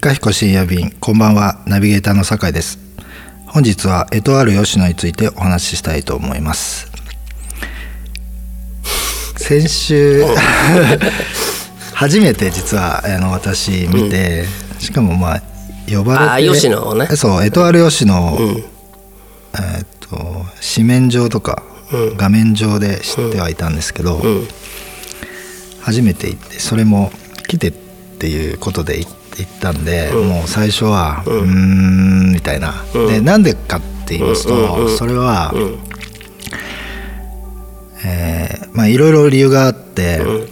いかひこ深夜便こんばんはナビゲーターの酒井です。本日はエトワール吉野についてお話ししたいと思います。先週初めて実はあの私見て、しかもまあ呼ばれてあ吉野をね。そうエトワール吉野、うん。えーっと紙面上とか、うん。画面上で知ってはいたんですけど、うん。初めて行ってそれも来てっていうことで行行ったんで、もう最初はうーんみたいな、うん。でなんでかって言いますと、うんうんそれは、うん。えーまあいろいろ理由があって、うん。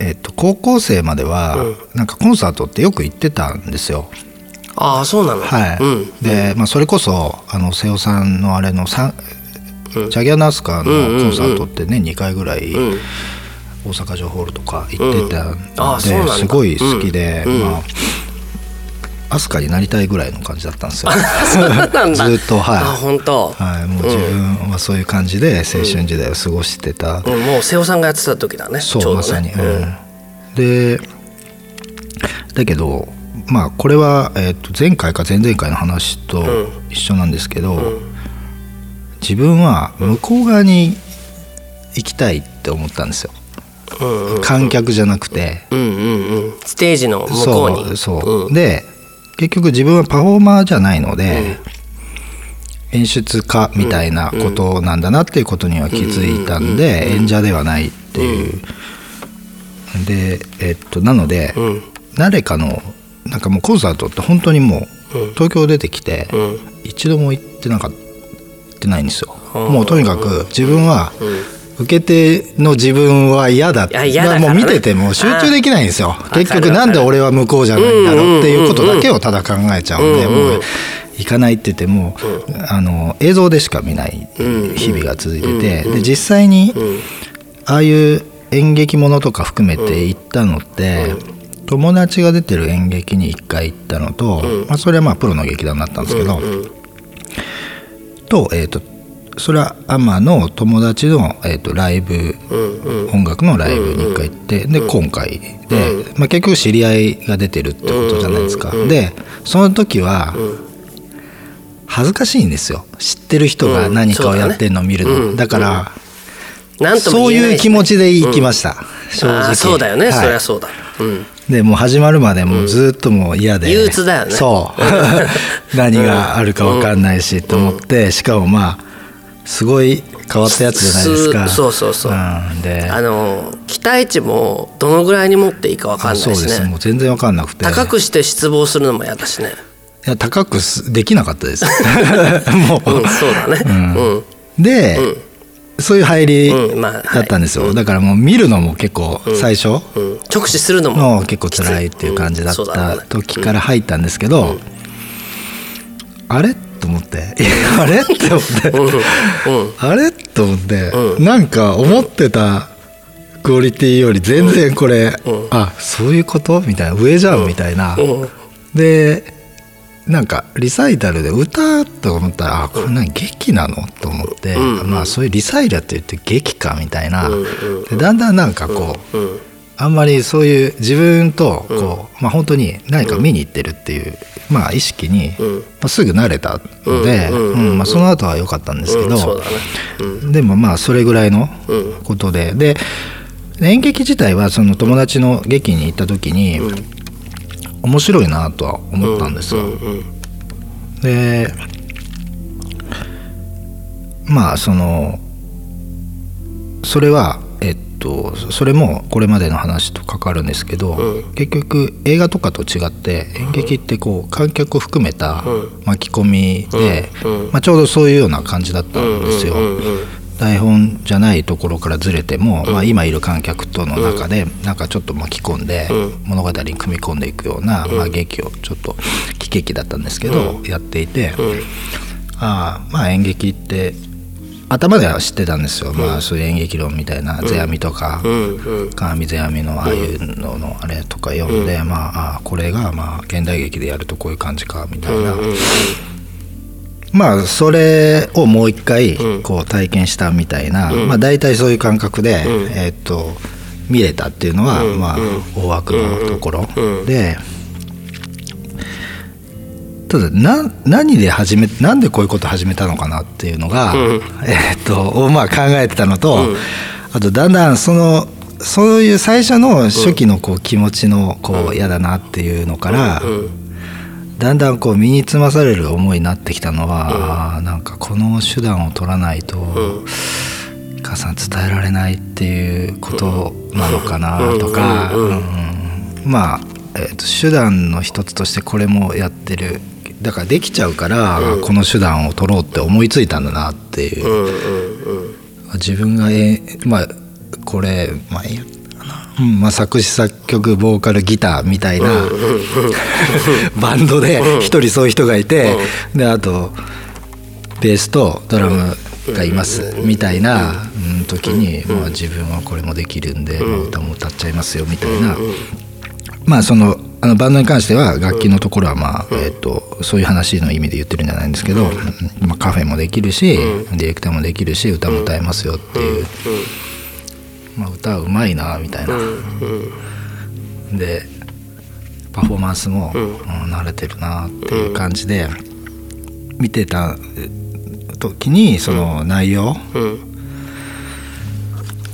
えっと高校生までは、うん。なんかコンサートってよく行ってたんですよ。ああそうなの。はい。うん。で、まあ、それこそあの瀬尾さんのあれのさんうん。ジャギアナスカのコンサートって年2回ぐらいうん大阪城ホールとか行ってたうんあんそうなんだ。ですごい好きで、うん。うん。まあ飛鳥になりたいぐらいの感じだったんですよ。ずっとあは本当。い、はい、もう自分はそういう感じで青春時代を過ごしてた、うん。もう瀬尾さんがやってた時だねそうね。まさに、でだけどまあこれは、えー、と前回か前々回の話とうん。一緒なんですけど、うん。自分は向こう側に行きたいって思ったんですよ観客じゃなくて、うんうんうん。ステージの向こうに。そうそう、ん。で結局自分はパフォーマーじゃないので、演出家みたいなことなんだなっていうことには気づいたんで、演者ではないっていう、でえっとなので、うん。誰かのなんかもうコンサートって本当にもううん。東京出てきて、うん。一度も行ってなかってないんですよ、うんもうとにかく自分はうん受け手の自分は嫌だいや嫌だからね。もう見てても集中できないんですよ。あ結局なんで俺は向こうじゃないんだろうっていうことだけをただ考えちゃうんでうんもう行かないって言ってもあの映像でしか見ない日々が続いててで実際にうん。ああいう演劇ものとか含めて行ったのって友達が出てる演劇に1回行ったのと、まあ、それはまあプロの劇団だったんですけど、うん。と,、えー、とそれはアマの友達の、えー、とライブうんうん。音楽のライブに1回行ってで今回で、まあ、結局知り合いが出てるってことじゃないですか。でその時は恥ずかしいんですよ。知ってる人が何かをやってるのを見るの、うんだから、なんともそういう気持ちで行きました、正直。そうだよね、はい。そりゃそうだ。うん。でもう始まるまでもうずっともう嫌で、憂鬱だよね。そう。何があるか分かんないしと思って、しかもまあすごい変わったやつじゃないですか。すそうそうそう。うんで。あの期待値もどのぐらいに持っていいか分かんないそうしねですもう全然分かんなくて。高くして失望するのも嫌だしね。いや高くすできなかったです。もう、うんそうだね。うん。で、そういう入りうんまあはい。だったんですよ、だからもう見るのも結構最初、うん。直視するのも結構辛いっていう感じだったね。時から入ったんですけど、あれと思って。あれ？って思って、あれ？と思って、うなんか思ってたクオリティより全然これ、うん。あそういうこと？みたいな。上じゃん？みたいな、うん。でなんかリサイタルで歌と思ったらあこれ何劇なの？と思って、うん。まあそういうリサイタルって言って劇か？みたいな、でだんだんなんかこう、うんあんまりそういう自分とこう、まあ本当に何か見に行ってるっていう、まあ意識に、うん。まあ、すぐ慣れたので、うん。まあ、その後は良かったんですけど、でもまあそれぐらいのうん。ことでで演劇自体はその友達の劇に行った時に、面白いなとは思ったんですよ。でまあそのそれはとそれもこれまでの話と関わるんですけど、う結局映画とかと違って演劇ってこう観客を含めたうん。巻き込みで、うん。まあ、ちょうどそういうような感じだったんですよ。台本じゃないところからずれても、まあ、今いる観客との中でなんかちょっと巻き込んでうん。物語に組み込んでいくような、まあ、劇をちょっと喜劇だったんですけど、やっていて、うん。ああまあ演劇って頭では知ってたんですよ、まあそういう演劇論みたいな世阿弥とか、鏡世阿弥のああいうののあれとか読んで、まああこれがまあ現代劇でやるとこういう感じかみたいな、まあそれをもう一回うん。こう体験したみたいな、うん。まあ大体そういう感覚で、うん。えーっと見れたっていうのは、うんまあうん。大枠のところうん。でただな何で始めなんでこういうこと始めたのかなっていうのが、えーっとをまあ考えてたのと、あとだんだんそのそういう最初の初期のこう気持ちのこう嫌だなっていうのから、だんだんこう身につまされる思いになってきたのは、あーなんかこの手段を取らないと、母さん伝えられないっていうことなのかなとか、うん。うん。うん。まあ、えーと手段の一つとしてこれもやってるだからできちゃうから、この手段を取ろうって思いついたんだなっていう、うんうんうん。自分がえーまあこれまあいいやかなうんまあ、作詞作曲ボーカルギターみたいな、バンドで一人そういう人がいて、であとベースとドラムがいますみたいなうん。時に、まあ、自分はこれもできるんで、まあ、歌も歌っちゃいますよみたいな、まあそのあのバンドに関しては楽器のところはまあ、えー、とそういう話の意味で言ってるんじゃないん。ですけど、まあ、カフェもできるし、ディレクターもできるし歌も歌えますよっていう、まあ、歌うまいなみたいな、でパフォーマンスも、うん。慣れてるなっていう感じで見てた時にその内容、うん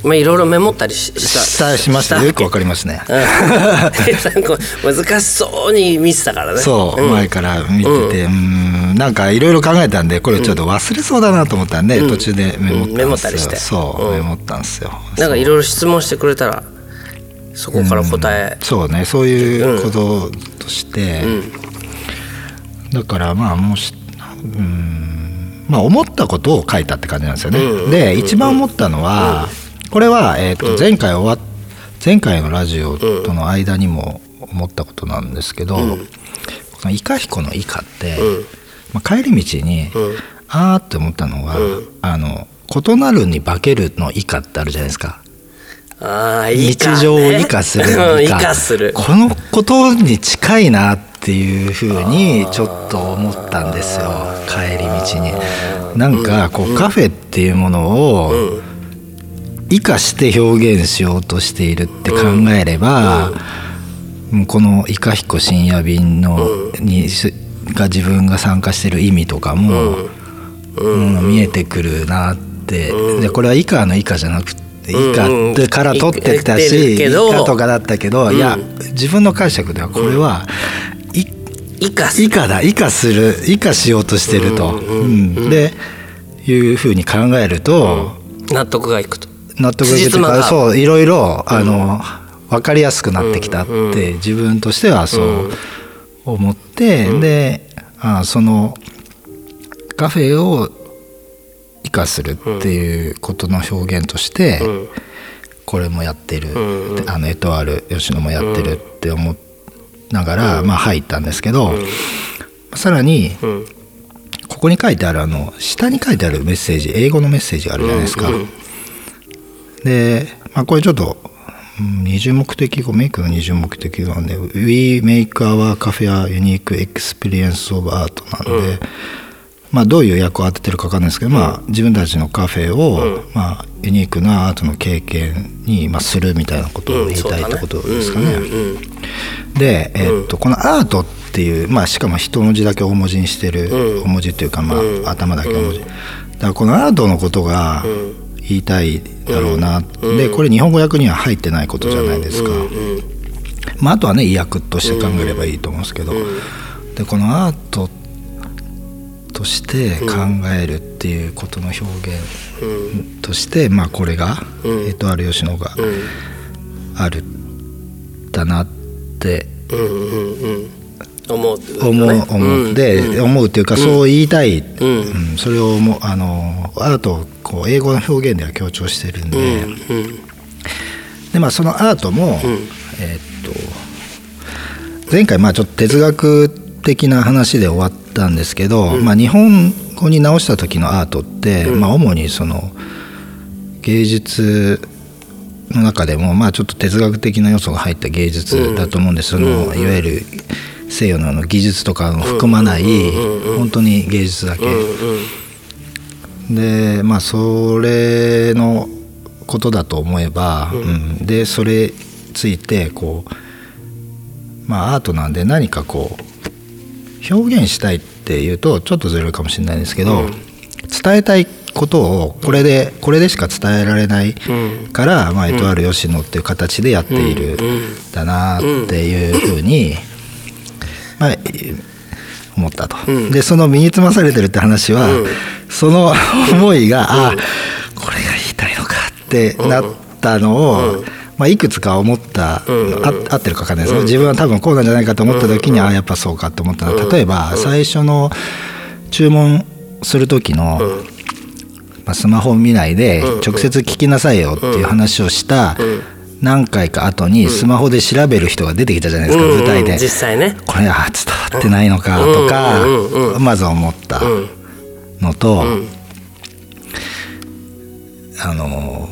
まあいろいろメモったりししたしましたよくわかりますね。うん。こう難しそうに見てたからね。そう、ん。前から見てて、うん、なんかいろいろ考えたんでこれちょっと忘れそうだなと思ったんで、途中でメモったんですよ、うん。メモったりして。そう、うん。メモったんですよ。なんかいろいろ質問してくれたらそこから答え、そうねそういうこととして、だからまあもしうん。まあ思ったことを書いたって感じなんですよね、うん。で一番思ったのは、これは、えー、と前回終わっ前回のラジオとの間にも思ったことなんですけど、このイカヒコのイカって、うん。まあ、帰り道に、ん。あーって思ったのが、うん。あの異なるに化けるのイカってあるじゃないですか。ああいいか、ね、日常を生かするうんイカ生かする。このことに近いなっていうふうにちょっと思ったんですよ。帰り道に。なんかこうカフェっていうものを生かして表現しようとしているって考えればもうこの「イカヒコ深夜便の」にしが自分が参加してる意味とかももう見えてくるなって。でこれは以下の以下じゃなくて以下から取ってたし以下とかだったけどいや自分の解釈ではこれはい生かす。以下だ。以下する。以下しようとしてると。うんでいうふうに考えると納得がいくと納得いくかそういろいろあの分かりやすくなってきたって自分としてはそう思ってであそのカフェを生かするっていうことの表現としてこれもやってるってあのエトワール吉野もやってるって思いながらまあ入ったんですけどさらにうん。ここに書いてあるあの下に書いてあるメッセージ英語のメッセージがあるじゃないですか。で、まあ、これちょっとうん二重目的語メイクの二重目的語なんで「We make our cafe a unique experience of art」なんで、まあ、どういう役を当ててるか分かんないですけど、まあ、自分たちのカフェを、まあ、ユニークなアートの経験に、まあ、するみたいなことを言いたいってことですかね。で、えっとこのアートっていう、まあ、しかも一文字だけ大文字にしてる、大文字っていうか、まあ頭だけ大文字、だからこのアートのことが言いたいだろうな、でこれ日本語訳には入ってないことじゃないですか、まあ、あとはね意訳として考えればいいと思うんですけど、でこのアートとして考えるっていうことの表現として、まあ、これが、えっとある吉野があるだなってうんうんうん。思うってうね。思うっていうかそう言いたい、ん。うん。それをもあのアートをこう英語の表現では強調してるんで,、うんでまあ、そのアートも、えーっと前回まあちょっと哲学的な話で終わったんですけど、まあ、日本語に直した時のアートって、まあ、主にその芸術の中でもまあちょっと哲学的な要素が入った芸術だと思うんです、そのいわゆる西洋の技術とかを含まない本当に芸術だけ、でまあそれのことだと思えば、うん。でそれについてこうまあアートなんで何かこう表現したいっていうとちょっとずれるかもしれないですけど、伝えたいことをこれでこれでしか伝えられないから、まあ、エトワール吉野っていう形でやっているん。だなっていうふうに、まあ、思ったと。でその身につまされてるって話は、その思いが、あこれが言いたいのかってなったのを、まあ、いくつか思った、あ合ってるか分かんないですけど、自分は多分こうなんじゃないかと思った時に、ああやっぱそうかって思ったの。は例えば最初の注文する時の、まあ、スマホを見ないで直接聞きなさいよっていう話をした何回か後にスマホで調べる人が出てきたじゃないですか、舞台で。実際ね。これあ伝わってないのかとか、まず思ったのと、あの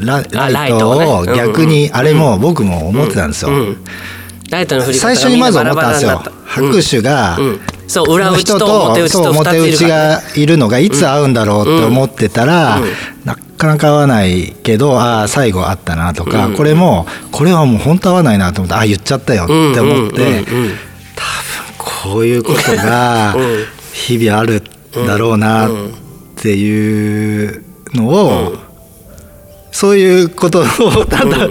ラあライトを逆にあれも僕も思ってたんですよ。ライトの振り方最が初にまず思ったんですよ。拍手が、うん。そう裏打ち人と表打ちとそう2つい表打ちがいるのがいつ会うんだろうって思ってたら、なかなか会わないけどああ最後会ったなとか、これもこれはもう本当会わないなと思ってああ言っちゃったよって思って、多分こういうことが日々あるんだろうなっていうのを、そういうことをただ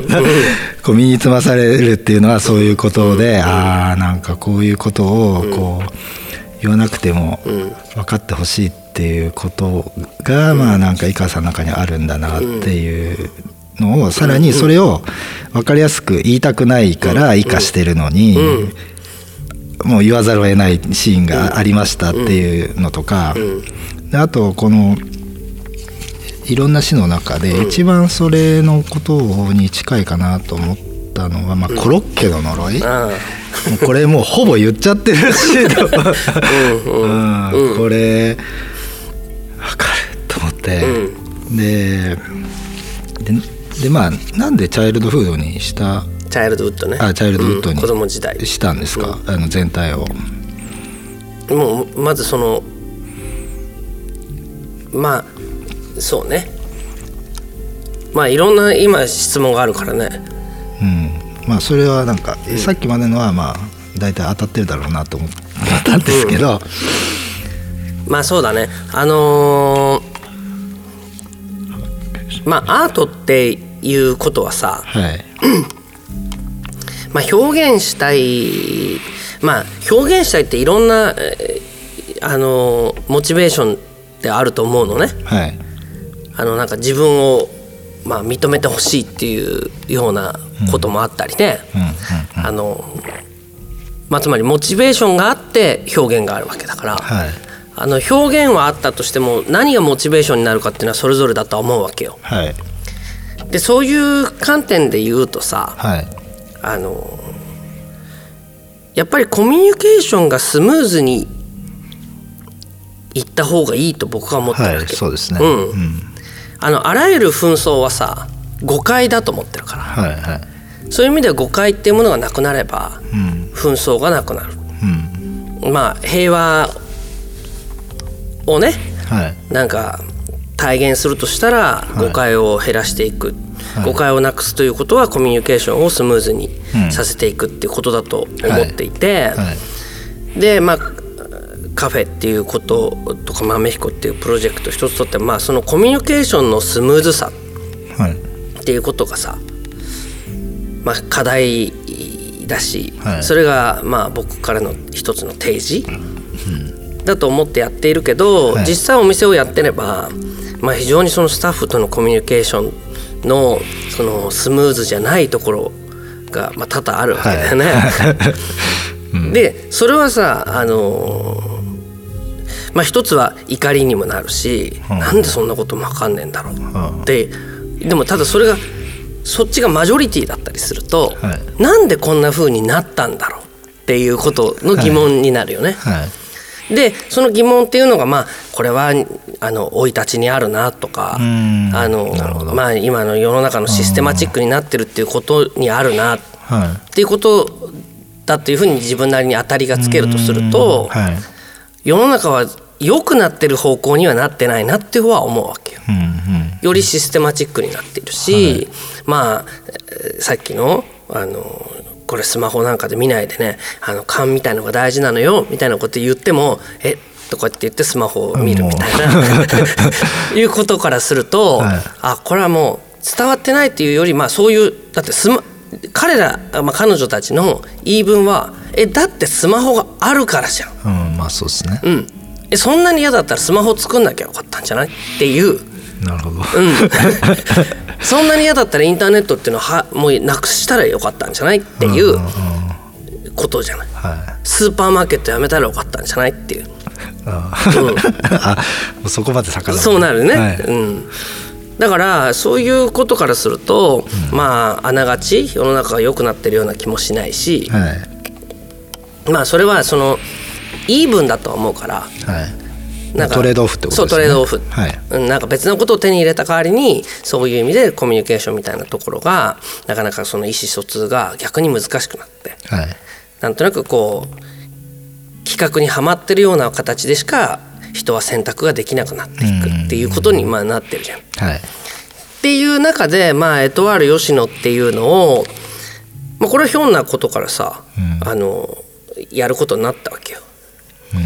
こう身につまされるっていうのはそういうことで、ああなんかこういうことをこう言わなくても分かってほしいっていうことが、まあなんか井川さんの中にあるんだなっていうのをさらにそれを分かりやすく言いたくないから生かしてるのに。もう言わざるを得ないシーンがありましたっていうのとか、であとこのいろんな詩の中で一番それのことに近いかなと思ったのは、まあ、コロッケの呪い、これもうほぼ言っちゃってるしうんこれ分かると思って、でででまあなんでチャイルドフードにしたチャイルドウッドね。あチャイルドウッドにうん子供時代。したんですか、あの全体を。もうまずそのまあそうね。まあいろんな今質問があるからね。うん、まあそれはなんか、さっきまでのはまあ大体当たってるだろうなと思ったんですけど、まあそうだね。あのーまあアートっていうことはさ、はい まあ、表現したいまあ表現したいっていろんな、えーあのーモチベーションってあると思うのね。はい。あのなんか自分を、まあ、認めてほしいっていうようなこともあったりね、あのまあ、つまりモチベーションがあって表現があるわけだから、はい。あの表現はあったとしても何がモチベーションになるかっていうのはそれぞれだとは思うわけよ。はい。でそういう観点で言うとさはいあのやっぱりコミュニケーションがスムーズにいった方がいいと僕は思ってるわけ、はいそうですね。うん。うん。あのあらゆる紛争はさ誤解だと思ってるから。はいはい。そういう意味では誤解っていうものがなくなればうん。紛争がなくなる。うん。まあ平和をねはい。なんか体現するとしたらい。誤解を減らしていく、はい。誤解をなくすということはコミュニケーションをスムーズにうんさせていくっていうことだと思っていて、はい。でまあカフェっていうこととか豆彦っていうプロジェクト一つとってはまあそのコミュニケーションのスムーズさはい。っていうことがさ、まあ、課題だし、はい。それがまあ僕からの一つの提示、だと思ってやっているけど、はい。実際お店をやってれば、まあ、非常にそのスタッフとのコミュニケーションのそのスムーズじゃないところが、まあ、多々あるわけだよね。でそれはさあのーまあ一つは怒りにもなるし、うん。なんでそんなことも分かんねえんだろううん。ででもただそれがそっちがマジョリティだったりすると、はなんでこんな風になったんだろうっていうことの疑問になるよね。はいでその疑問っていうのがまあこれはあの生い立ちにあるなとかうん。あのまあ今の世の中のシステマチックになってるっていうことにあるなっはていうことだっていうふうに自分なりに当たりがつけるとするといはい。世の中は良くなってる方向にはなってないなっていうのは思うわけよ。うんうん。よりシステマチックになっているし、まあえーさっきのあのこれスマホなんかで見ないでねあの勘みたいのが大事なのよみたいなこと言ってもえとかって言ってスマホを見るみたいないうことからすると、はい。あこれはもう伝わってないっていうよりまあそういうだってスマ彼ら、まあ、彼女たちの言い分はえだってスマホがあるからじゃん。うんまあそうですね、うん、えそんなに嫌だったらスマホ作んなきゃよかったんじゃない？っていう、なるほど、うん、そんなに嫌だったらインターネットっていうのはもうなくしたらよかったんじゃないっていううんうんことじゃない。はい。スーパーマーケットやめたらよかったんじゃないっていう。あうそこまで遡る。そうなるね、はい。うん、だからそういうことからすると、まああながち世の中が良くなってるような気もしないし、はい。まあそれはそのイーブンだとは思うからはいなんかトレードオフってことね。そうトレードオフ、はい。うんなんか別のことを手に入れた代わりにそういう意味でコミュニケーションみたいなところがなかなかその意思疎通が逆に難しくなって。はい。なんとなくこう企画にはまってるような形でしか人は選択ができなくなっていくっていうことにまあなってるじゃん。っはい。ていう中でまあエトワール吉野っていうのを、まあ、これはひょんなことからさ、うん。あのやることになったわけよ。うん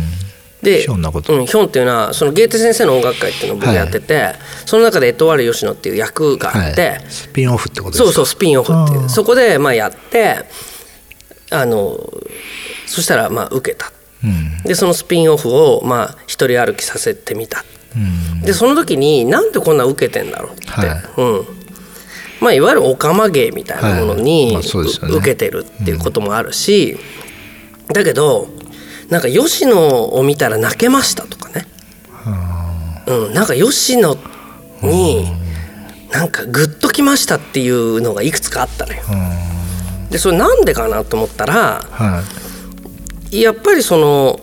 でひょんなこと。うん、ヒョンっていうのはそのゲーテ先生の音楽会っていうのを僕やってて、その中でエトワール吉野っていう役があって、はい、スピンオフってことですか？そうそうスピンオフっていう。そこでまあやってあのそしたらまあ受けた。うん。でそのスピンオフをまあ一人歩きさせてみた。うん。でその時になんでこんな受けてんだろうって、はい。うん。まあ、いわゆるオカマ芸みたいなものに、はい。まあね。受けてるっていうこともあるし、だけどなんか吉野を見たら泣けましたとかね、うん、なんか吉野になんかグッときましたっていうのがいくつかあったのよ。でそれなんでかなと思ったらはい。やっぱりその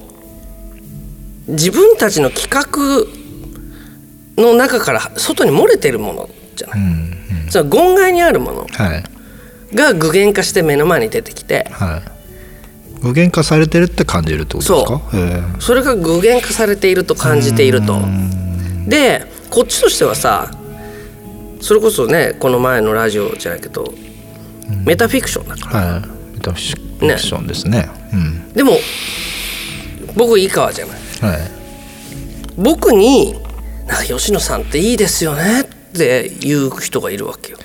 自分たちの企画の中から外に漏れてるものじゃない、うんうん。その言外にあるものはい。が具現化して目の前に出てきてはい具現化されてるって感じるってことですか？へえ。それが具現化されていると感じていると。でこっちとしてはさそれこそねこの前のラジオじゃないけど、メタフィクションだからはい。メタフィクションですね。うん。でも僕井川じゃない。はい。僕に「なんか吉野さんっていいですよね」って言う人がいるわけよ。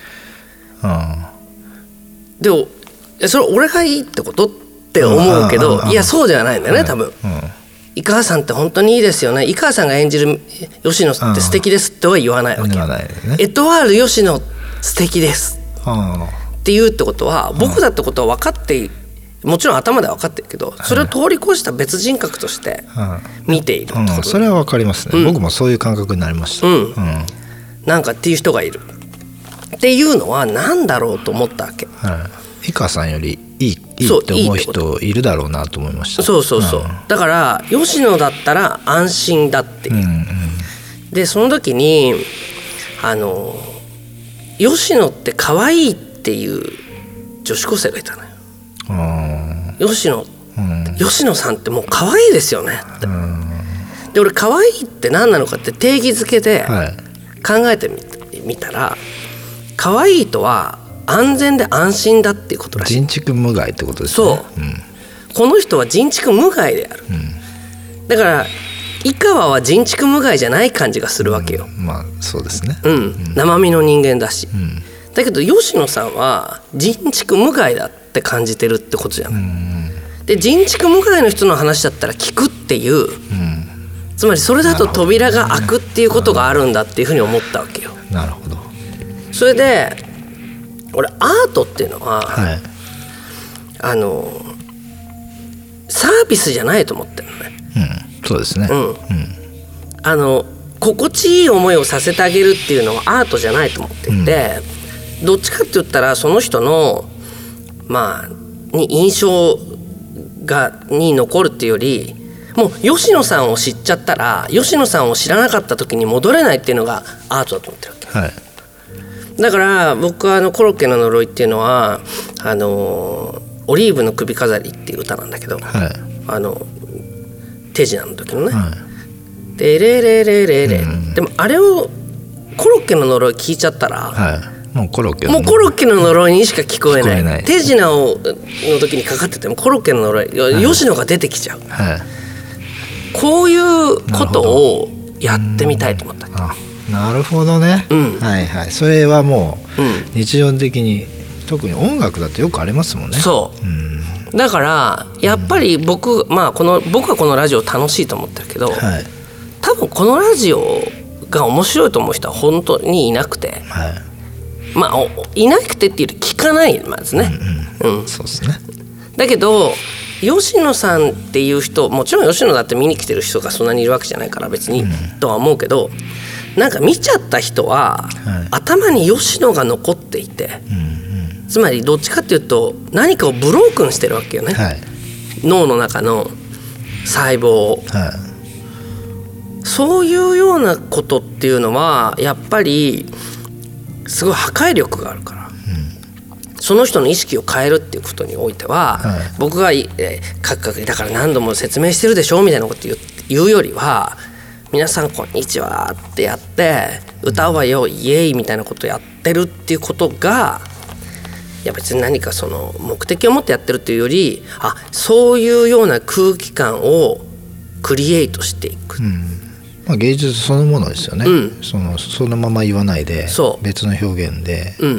あでもえそれ俺がいいってこと？って思うけうんうんうんうん。どいやそうじゃないんだよね多分。うん。井川さんって本当にいいですよね。井川さんが演じる吉野って素敵ですっては言わないわけ。エトワール吉野素敵です。あって言うってことは僕だってことは分かっていもちろん頭では分かってるけどそれを通り越した別人格としてあ見ているそれはわかりますね。僕もそういう感覚になりました。うん。うん。なんかっていう人がいる。っていうのは何だろうと思ったわけはい井川さんよりいいいいって思う人いるだろうなと思いました。そうそうそう。だから吉野だったら安心だっていう。うんうんでその時にあの吉野って可愛いっていう女子高生がいたのよ。あ吉野ーうん。吉野さんってもう可愛いですよねって。で俺可愛いって何なのかって定義づけではい。考えてみみたら可愛いとは安全で安心だっていうことらしい。人畜無害ってことですね。そう。この人は人畜無害である、だから井川は人畜無害じゃない感じがするわけよ、うん。まあそうですね。うん。生身の人間だし、ん。だけど吉野さんは人畜無害だって感じてるってことじゃない、で人畜無害の人の話だったら聞くっていう。うん。つまりそれだと扉が開くっていうことがあるんだっていうふうに思ったわけよ。なるほど。それで俺アートっていうのは、はい。あのサービスじゃないと思ってるのね。うん。そうですね。うん。あの心地いい思いをさせてあげるっていうのはアートじゃないと思っていて、どっちかって言ったらその人のまあに印象がに残るっていうよりもう吉野さんを知っちゃったら吉野さんを知らなかった時に戻れないっていうのがアートだと思ってるわけ。はいだから僕はあのコロッケの呪いっていうのはあのオリーブの首飾りっていう歌なんだけどはい。あの手品の時のね、はい。でレレレレレ、でもあれをコロッケの呪い聞いちゃったら、はもうコロッケもうコロッケの呪いにしか聞こえない。ない。手品をの時にかかっててもコロッケの呪い、吉野が出てきちゃう。はい。こういうことをやってみたいと思った。あなるほどね、うん。はいはい。それはもううん。日常的に特に音楽だってよくありますもんね。そう。うん。だからやっぱり僕まあこの僕はこのラジオ楽しいと思ってるけど、はい。多分このラジオが面白いと思う人は本当にいなくてはい。まあおいなくてっていうより聞かないまずね、うんそうですね。だけど吉野さんっていう人もちろん吉野だって見に来てる人がそんなにいるわけじゃないから別に、とは思うけどなんか見ちゃった人は、はい。頭に吉野が残っていて、うんうん。つまりどっちかっていうと何かをブロークンしてるわけよね、はい。脳の中の細胞を。はい。そういうようなことっていうのはやっぱりすごい破壊力があるから、その人の意識を変えるっていうことにおいては、はい。僕が、えーカクカクだから何度も説明してるでしょみたいなこと言うよりは「皆さんこんにちは」ってやって「歌うわよイエーイ」みたいなことやってるっていうことがいや別に何かその目的を持ってやってるっていうよりあそういうような空気感をクリエイトしていく。まあ、芸術そのものですよね、うん。そのそのまま言わないで別の表現で、うん。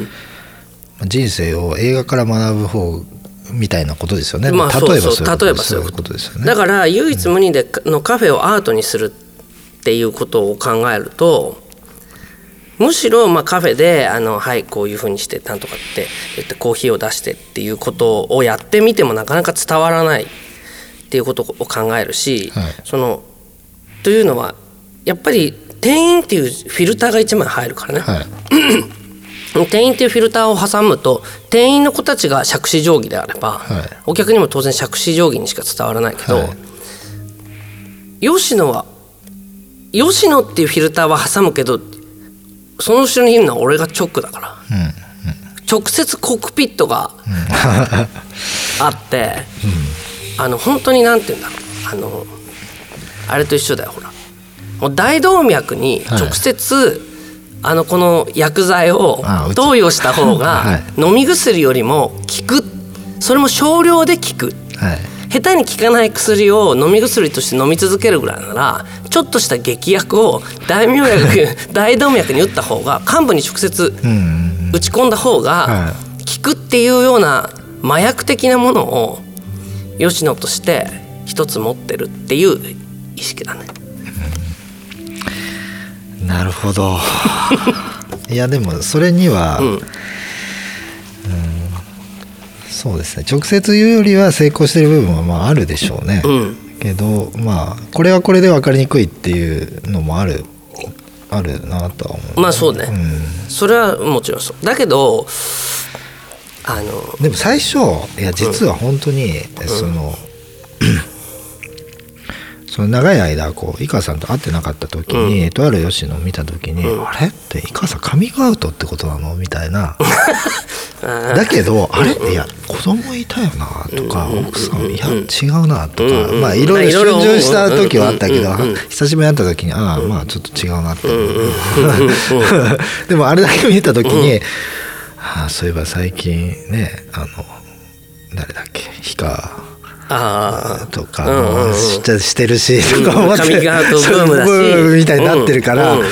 まあ人生を映画から学ぶ方みたいなことですよね、まあ例えばそういうことこと。ですよね。だから唯一無二でのカフェをアートにするっていうことを考えるとむしろまあカフェであのはいこういうふうにしてなんとかって言ってコーヒーを出してっていうことをやってみてもなかなか伝わらないっていうことを考えるし、はい。そのというのはやっぱり店員っていうフィルターが一枚入るからね、はい。店員っていうフィルターを挟むと店員の子たちが杓子定規であれば、はい。お客にも当然杓子定規にしか伝わらないけど、はい。吉野は吉野っていうフィルターは挟むけどその後ろにいるのは俺が直だから、直接コックピットがあって、あの本当になんて言うんだろう。あのあれと一緒だよほら。もう大動脈に直接、あのこの薬剤を投与した方がはい。飲み薬よりも効く。それも少量で効く。はい下手に効かない薬を飲み薬として飲み続けるぐらいならちょっとした劇薬を大動脈 大動脈に打った方が患部に直接うん打ち込んだ方がは効くっていうような麻薬的なものを吉野として一つ持ってるっていう意識だね。なるほど。いやでもそれには、うんそうですね。直接言うよりは成功してる部分はまああるでしょうね、うん。けどまあこれはこれで分かりにくいっていうのもあるあるなとは思う。まあそうね、うん。それはもちろんそう。だけどあのでも最初いや実は本当に、その、その長い間こう井川さんと会ってなかった時に、とある吉野を見た時に、あれって井川さんカミングアウトってことなのみたいな。だけどあれいや子供いたよなとか、奥さんいや違うなとか、まあいろいろ逡巡した時はあったけど、久しぶりに会った時にああまあちょっと違うなって、でもあれだけ見た時に、ああそういえば最近ねあの誰だっけ氷川あとかうんうししてるしとか思ってブームみたいになってるからうん。う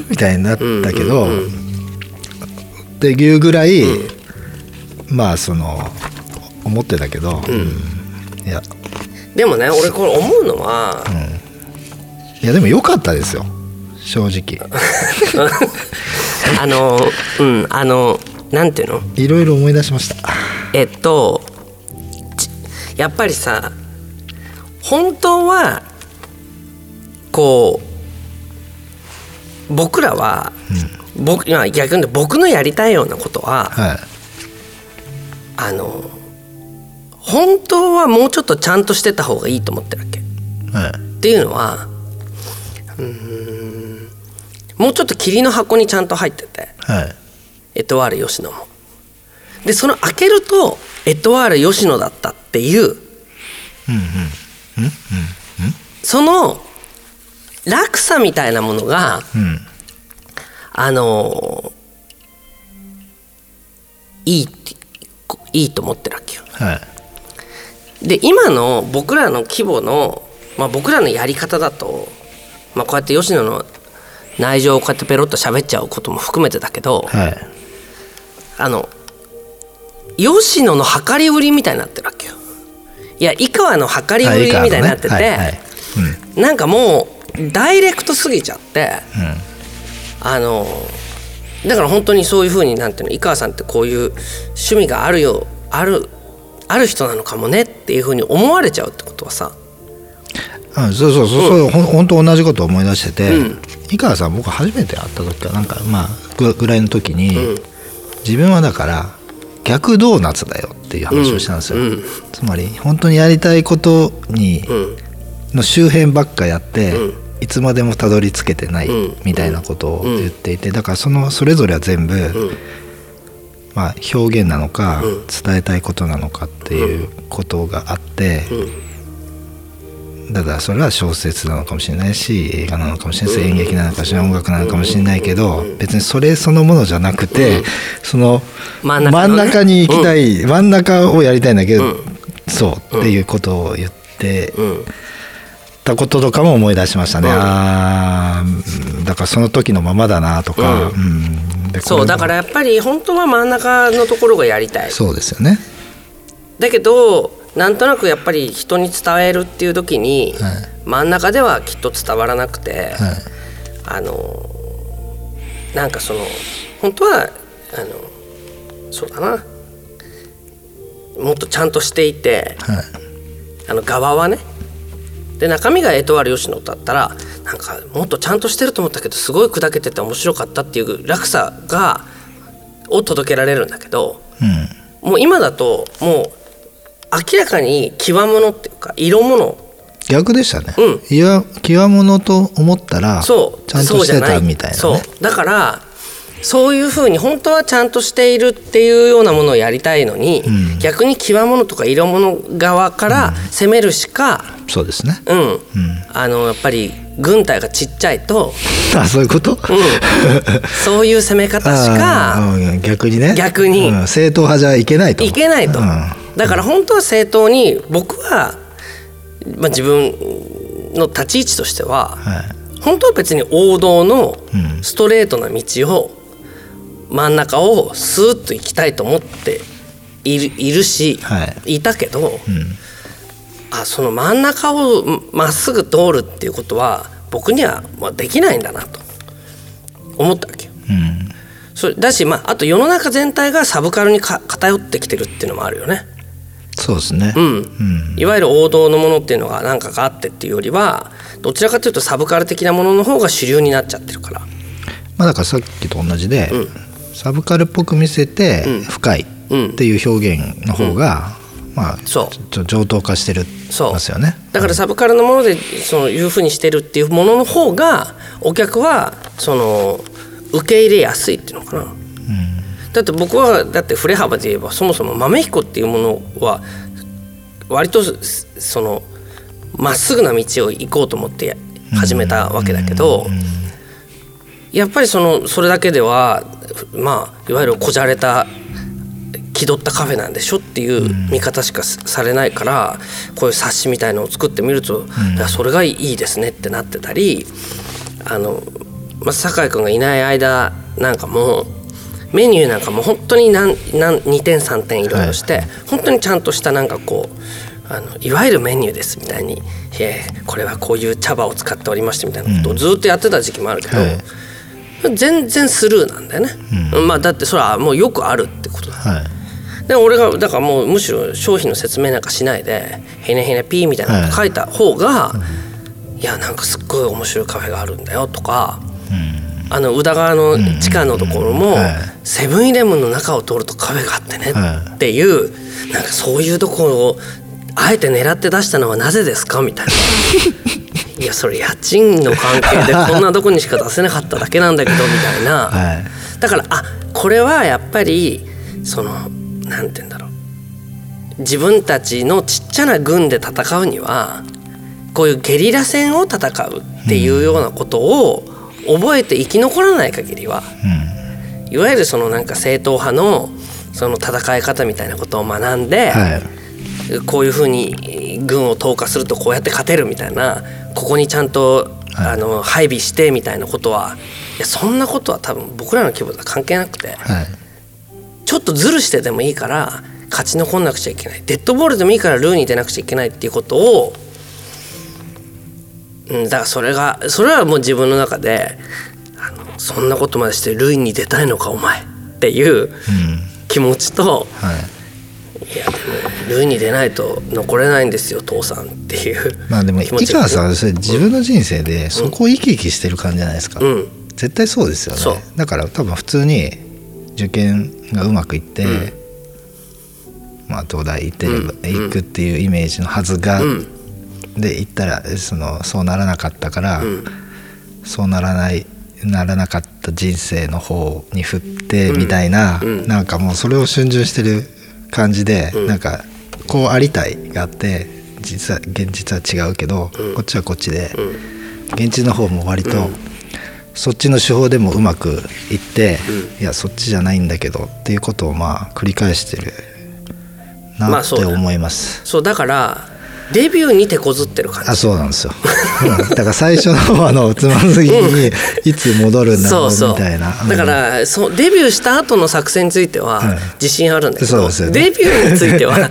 ん？みたいになったけどっていうぐらいまあその思ってたけどうん。いや。あでもね俺これ思うのは、いやでも良かったですよ。正直。あのうんあのなんていうの？いろいろ思い出しました。えっとちやっぱりさ本当はこう僕らは、僕いや逆に言うと僕のやりたいようなことははい。あの本当はもうちょっとちゃんとしてた方がいいと思ってるわけ。はい。っていうのはうーんもうちょっと霧の箱にちゃんと入ってて。はい。エトワール吉野も。でその開けるとエトワール吉野だったっていう。その落差みたいなものがうんあのいいいいと思ってるわけよ。はい。で今の僕らの規模の、まあ、僕らのやり方だと、まあ、こうやって吉野の内情をこうやってペロッと喋っちゃうことも含めてだけど、はい。あの吉野の量り売りみたいになってるわけよ。いや井川の量り売りみたいになってて、なんかもうダイレクトすぎちゃって、あのだから本当にそういうふうになんていうの井川さんってこういう趣味があるよあるある人なのかもねっていうふうに思われちゃうってことはさ。うん、そうそうそう、そうほん本当同じこと思い出してて、井川さん僕初めて会った時はなんかまあぐぐらいの時に、自分はだから逆ドーナツだよっていう話をしたんですよ、うんうん。つまり本当にやりたいことに、ん。の周辺ばっかやって、いつまでもたどり着けてないうん。みたいなことを言っていてだからそのそれぞれは全部、まあ、表現なのか、うん。伝えたいことなのかっていうことがあって、だからそれは小説なのかもしれないし映画なのかもしれないし演劇なのかもしれない音楽なのかもしれないけど別にそれそのものじゃなくてその真ん中に行きたい真ん中をやりたいんだけどそうっていうことを言ってうん。たこととかも思い出しましたね。あーだからその時のままだなとか。うん。そうだからやっぱり本当は真ん中のところがやりたい。そうですよね。だけどなんとなくやっぱり人に伝えるっていう時に、はい。真ん中ではきっと伝わらなくて、はい。あのなんかその本当はあのそうだな。もっとちゃんとしていてはい。あの側はね。で中身がエトワール吉野だったらなんかもっとちゃんとしてると思ったけどすごい砕けてて面白かったっていう落差がを届けられるんだけどうん。もう今だともう明らかに極物っていうか色物。逆でしたね、うん。いや極物と思ったらそう。ちゃんとしてたみたいなそう。ねだからそういうふうに本当はちゃんとしているっていうようなものをやりたいのに、うん。逆に極物とか色物側から攻めるしか、そうですね。うん。あのやっぱり軍隊がちっちゃいと、あそういうこと、うん、そういう攻め方しか逆にね。逆に。うん。正統派じゃいけないと。いけないと、うんだから本当は正当に僕は、まあ、自分の立ち位置としては、はい。本当は別に王道のうん。ストレートな道を真ん中をスーッと行きたいと思っているいるし、、はい。たけど、うん。あその真ん中をまっすぐ通るっていうことは僕にはまあできないんだなと思ったわけよ。うん。それだし、まあ、あと世の中全体がサブカルにか偏ってきてるっていうのもあるよね。そうですね。うん。うん。いわゆる王道のものっていうのが何かがあってっていうよりはどちらかというとサブカル的なものの方が主流になっちゃってるから。まあだからさっきと同じで、うん。サブカルっぽく見せてうん。深いうん。っていう表現の方が、まあそう。上等化してるそう。ますよね。だからサブカルのものでそういうふうにしてるっていうものの方がお客はその受け入れやすいっていうのかな。だって僕はだって振れ幅で言えばそもそも豆彦っていうものは割とすそのまっすぐな道を行こうと思って始めたわけだけどやっぱりそのそれだけではまあいわゆるこじゃれた気取ったカフェなんでしょっていう見方しかされないからこういう冊子みたいのを作ってみると、それがいいですねってなってたりあの、まあ、酒井君がいない間なんかもメニューなんかも本当に何何2点3点いろいろして、本当にちゃんとしたなんかこうあのいわゆるメニューですみたいに「えーこれはこういう茶葉を使っておりまして」みたいなことをずっとやってた時期もあるけど。はい。全然スルーなんだよね、まあだってそれはもうよくあるってことだ。はい。で俺がだからもうむしろ商品の説明なんかしないで「へねへねピー」みたいなこと書いた方が、い、やなんかすっごい面白いカフェがあるんだよとか、あの宇田川の地下のところも、はい。セブンイレブンの中を通るとカフェがあってねはいっていう、なんかそういうところをあえて狙って出したのはなぜですかみたいな。いやそれ家賃の関係でこんなとこにしか出せなかっただけなんだけどみたいな、はい。だからあこれはやっぱりそのなんて言うんだろう。自分たちのちっちゃな軍で戦うにはこういうゲリラ戦を戦うっていうようなことを覚えて生き残らない限りは、いわゆるそのなんか正統派のその戦い方みたいなことを学んで、はい。こういうふうに軍を投下するとこうやって勝てるみたいなここにちゃんと、はい。あの配備してみたいなことはいやそんなことは多分僕らの規模とは関係なくてはい。ちょっとズルしてでもいいから勝ち残んなくちゃいけない。デッドボールでもいいからルーに出なくちゃいけないっていうことを、うん、だからそれがそれはもう自分の中であのそんなことまでしてルーに出たいのかお前っていううん。気持ちと。はい。いやでもルーに出ないと残れないんですよ父さんっていうまあでも井川さんそれ自分の人生でそこを生き生きしてる感じじゃないですか、うん。絶対そうですよね。だから多分普通に受験がうまくいって、うん。まあ東大行ってうん。行くっていうイメージのはずが、うんで行ったらそのそうならなかったから、うん。そうならないならなかった人生の方に振ってみたいな、うん。なんかもうそれを逡巡してる感じで、うん。なんかこうありたいがあって実は現実は違うけど、うん。こっちはこっちで、うん。現実の方も割と、うん。そっちの手法でもうまくいって、ういやそっちじゃないんだけどっていうことをまあ繰り返してるなって思います。そうだからデビューに手こずってる感あじそうなんですよ、うん。だから最初のあのつまずきにいつ戻るんだろそううそうみたいな、うん。だからそうデビューした後の作戦についてははい。自信あるんだけど、そうですよね。デビューについては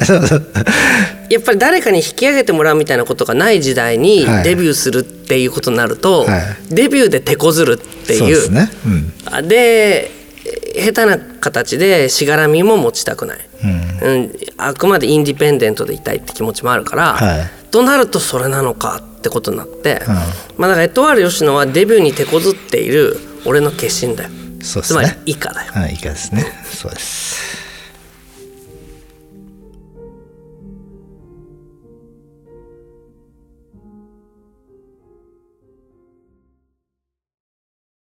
やっぱり誰かに引き上げてもらうみたいなことがない時代にはい。デビューするっていうことになると、はい。デビューで手こずるっていう。そうですね、うん。あで下手な形でしがらみも持ちたくない、うん。うん、あくまでインディペンデントでいたいって気持ちもあるから、はい。となるとそれなのかってことになって、うん。まあだからエトワール吉野はデビューに手こずっている俺の決心だよ、つまりそうですね。以下だよ。はいいいかですね。そうです